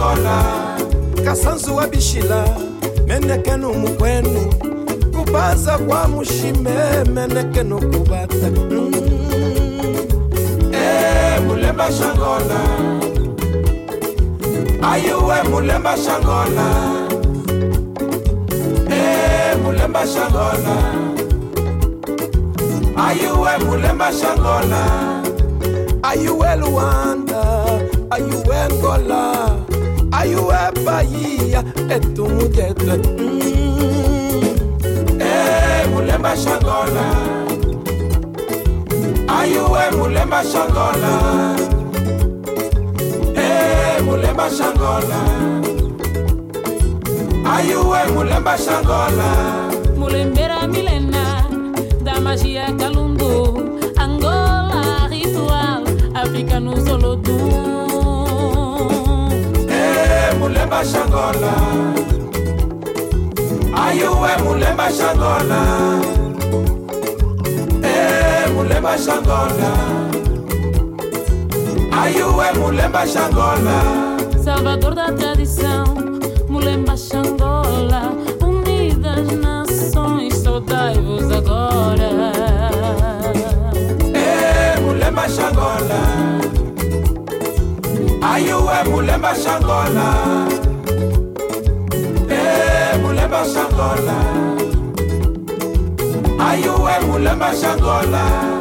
lokola kasanzu abishila menekenu mukwenu. Kubaza kwa mushime menekenu kubata. Mm. hey, mulemba shangola. Ayuwe mulemba shangola? Hey, mulemba shangola. Ayuwe mulemba shangola? Ayuwe luanda? Ayuwe ngola Ayo é Bahia, é tudo, é tudo. Hum. É eh, mulher machadona. Ayo é mulher machadona. É eh, mulher machadona. Ayo é mulher machadona. Mulembera milena da magia calundu. Angola, ritual, África no Zolodum. mulemba xangola ayuwe mulemba xangola mulher eh, mulemba xangola ayuwe mulemba xangola salvador da tradição mulher xangola unidas nações soltai-vos agora. Eh, mulher mulemba xangola ayuwe mulemba xangola Mashangola. Are you a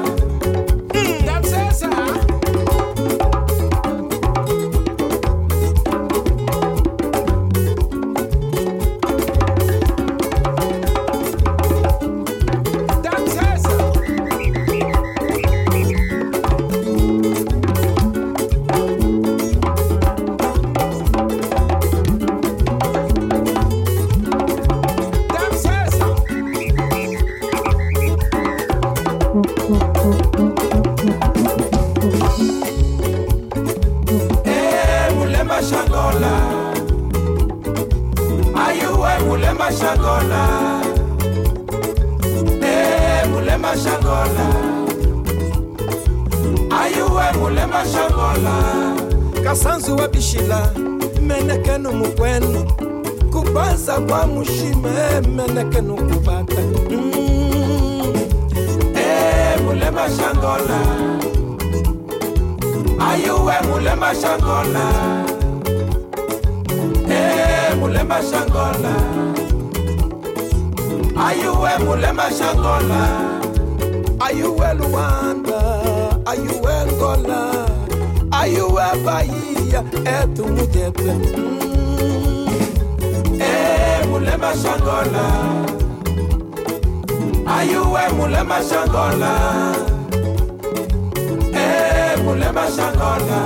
mulemba shangola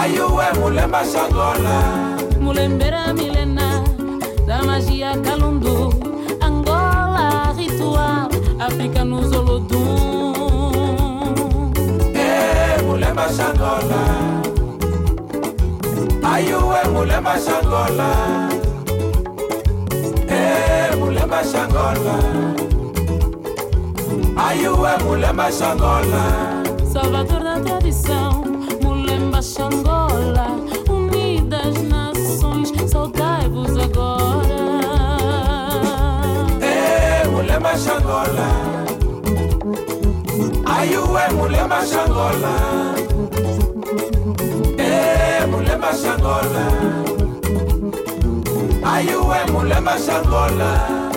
Ayuwe mulemba shangola Mulembera milena da magia Calundu, Angola ritual, África no Zolodum. Eh mulemba shangola Ayuwe mulemba shangola Eh mulemba shangola Ayuwe mulemba shangola Salvador da tradição, Mulemba Xangola, unidas nações, saudai-vos agora. Eh mulemba shangola Ayuwe mulemba shangola Eh mulemba shangola Ayuwe mulemba shangola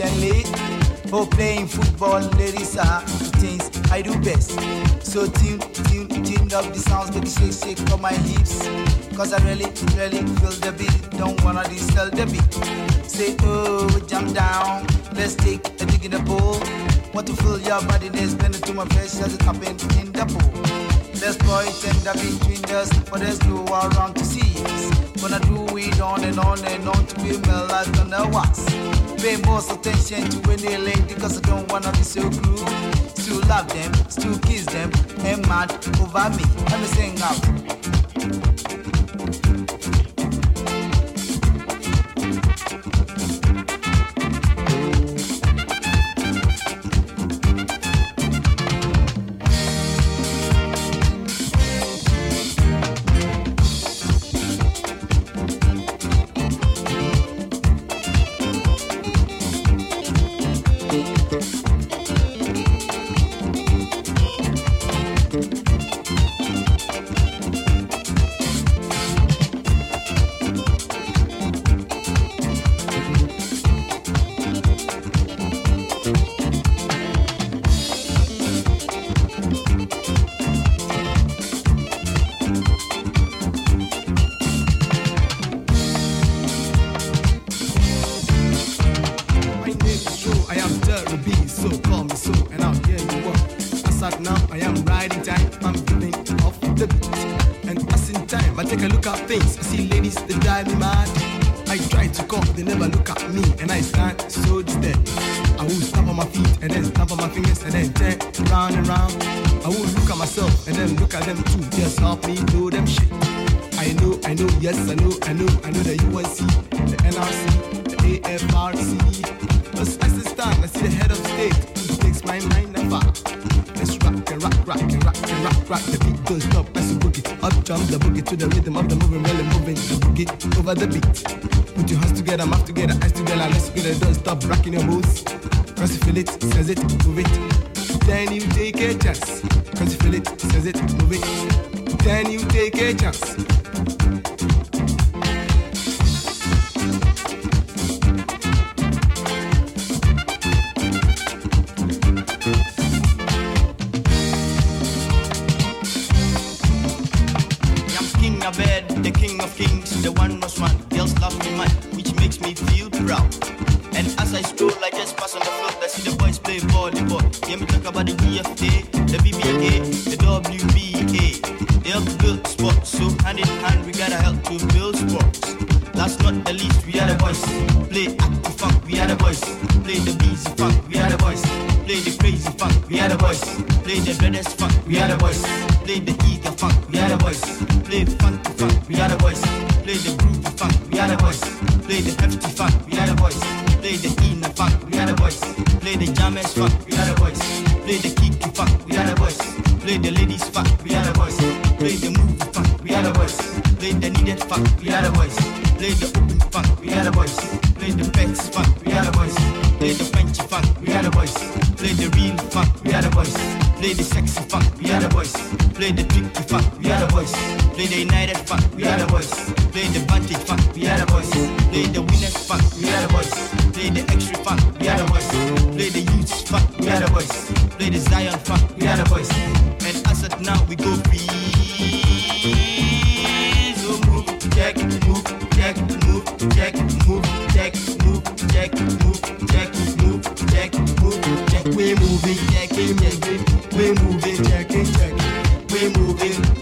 can. Oh, playing football, ladies a things I do best. So tune, tune, tune up the sounds, make shake, shake on my hips. Cause I really, really feel the beat, don't wanna disturb the beat. Say, oh, jump down, let's take a dig in the pool. Want to feel your body, there's plenty to my flesh as it happened in the pool. Let's boy tender between us, for the no around to see us. Gonna do it on and on and on to be melodic on the wax pay most attention to any lady because I don't wanna be so cruel. Still love them, still kiss them, and mad over me. Let me sing out. we moving, checking, checking, we moving.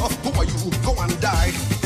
off. Who are you? Go and die.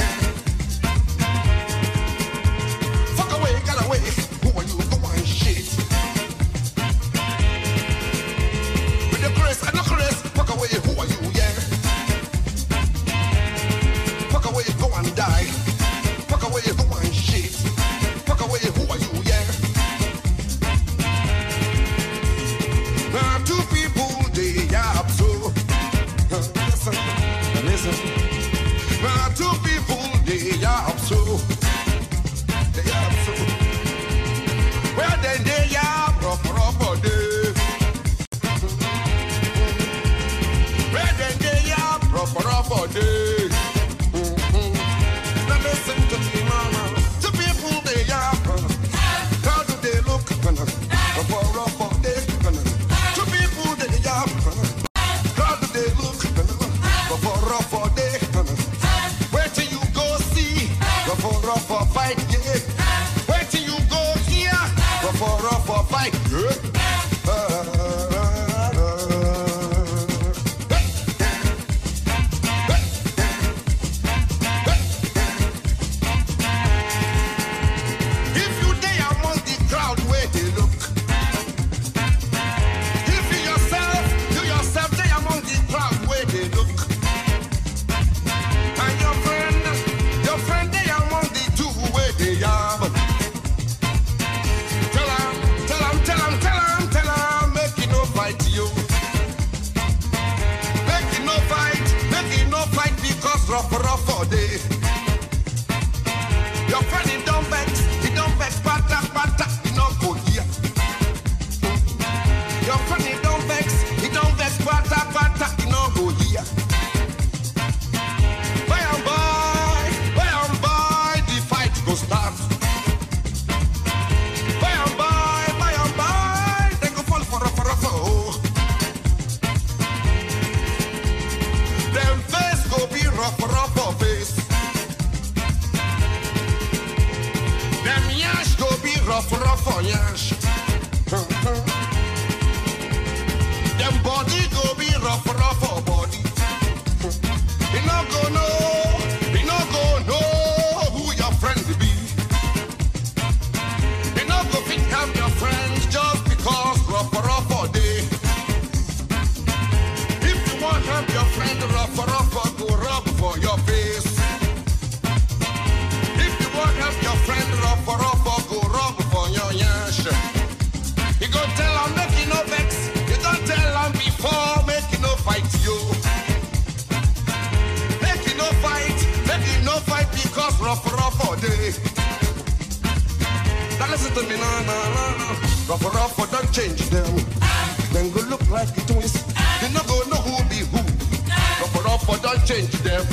change them.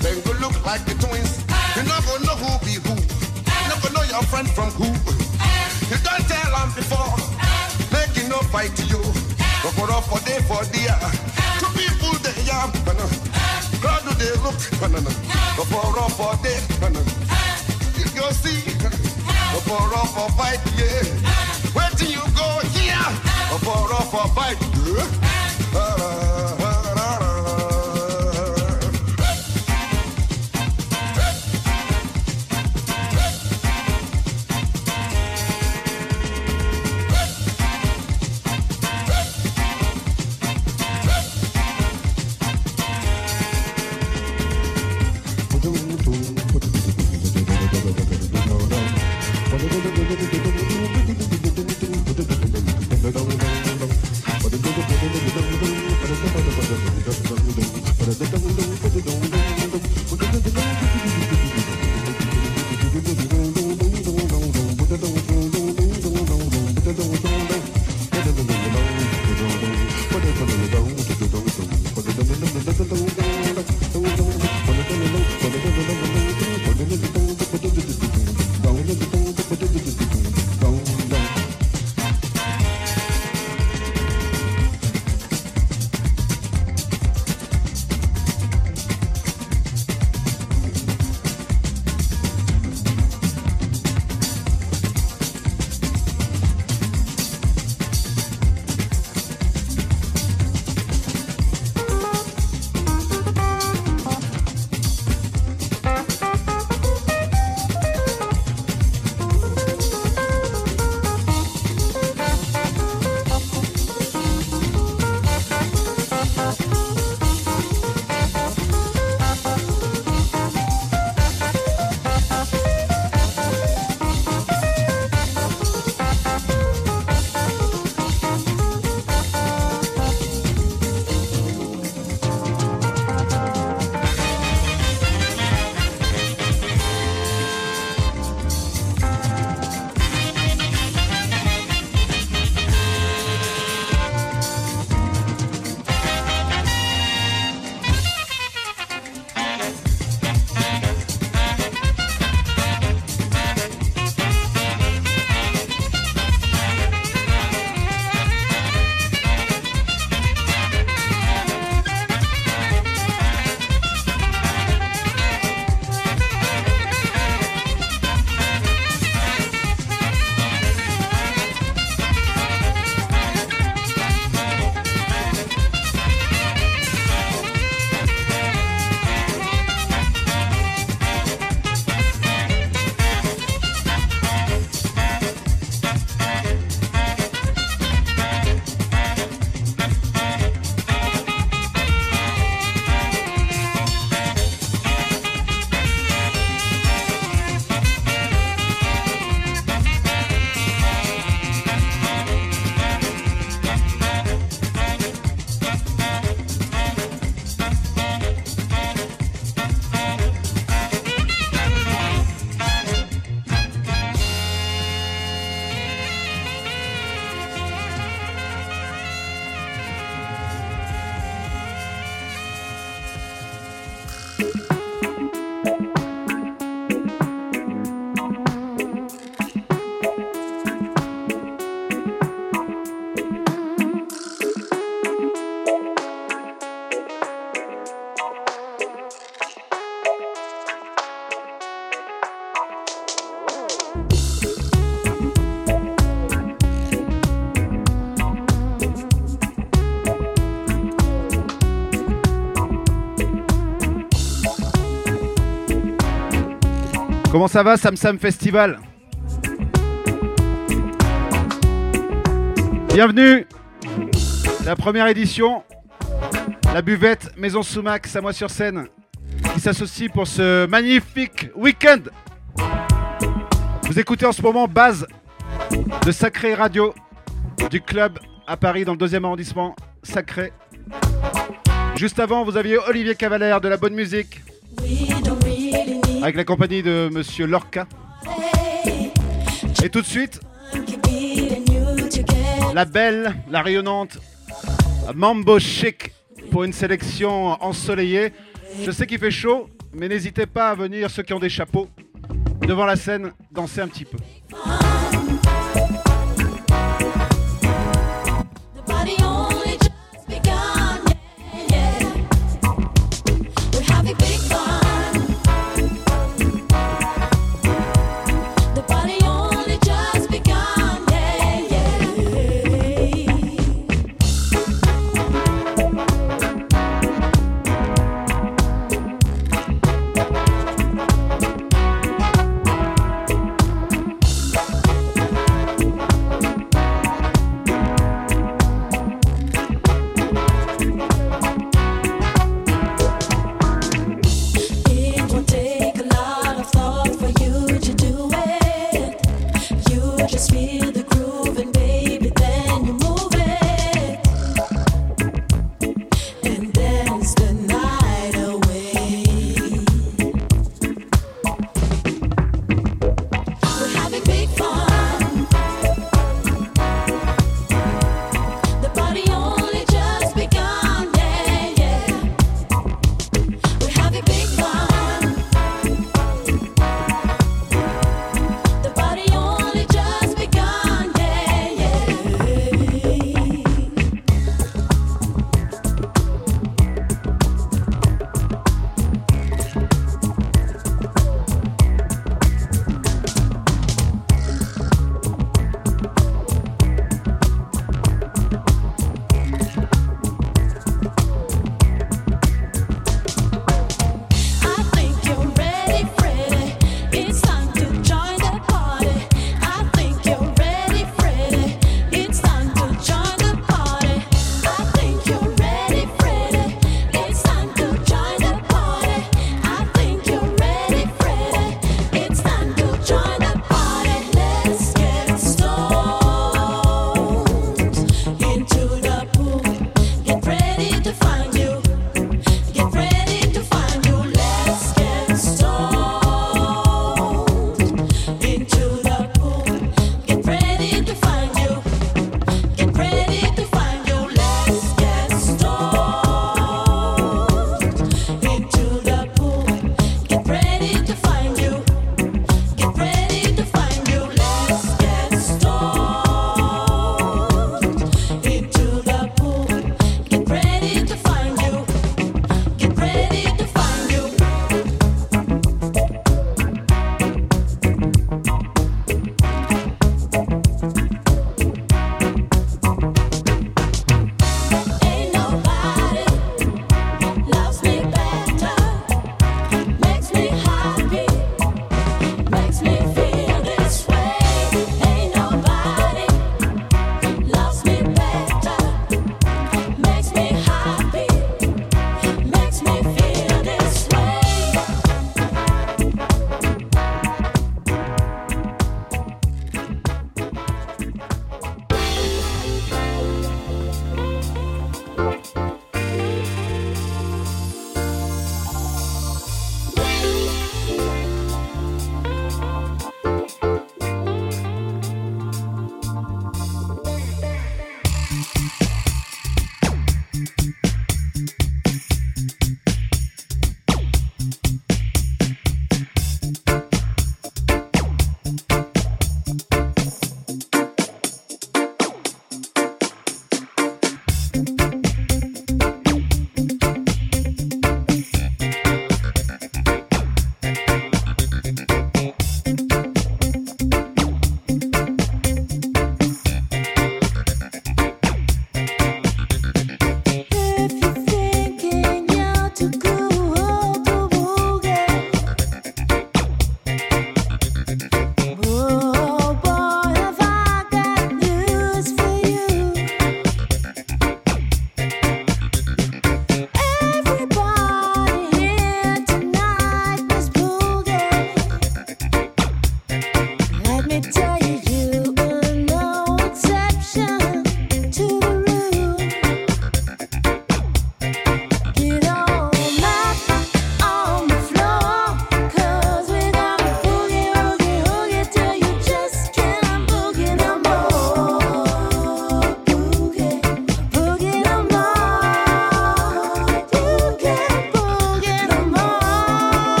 Then go look like the twins. You not gonna know who be who. You not gonna know your friend from who. You don't tell them before. Making no fight to you. Go for off for day for dear. Two people they yam. How do they look. Go for off for day. You go see. Go for off for fight, yeah. Where do you go here? Go for off for fight, yeah. Comment ça va, Sam Sam Festival Bienvenue La première édition, la buvette Maison Soumac, Samois sur scène, qui s'associe pour ce magnifique week-end. Vous écoutez en ce moment Base de Sacré Radio du club à Paris dans le deuxième arrondissement, Sacré. Juste avant, vous aviez Olivier Cavalère de la bonne musique avec la compagnie de Monsieur Lorca. Et tout de suite, la belle, la rayonnante Mambo Chic pour une sélection ensoleillée. Je sais qu'il fait chaud, mais n'hésitez pas à venir, ceux qui ont des chapeaux, devant la scène, danser un petit peu.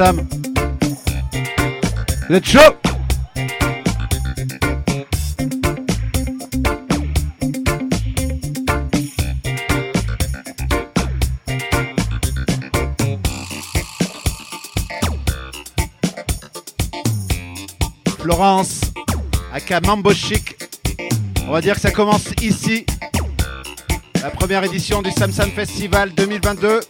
Sam êtes chaud Florence, aka Mambo. On va dire que ça commence ici. La première édition du Samsam Festival 2022.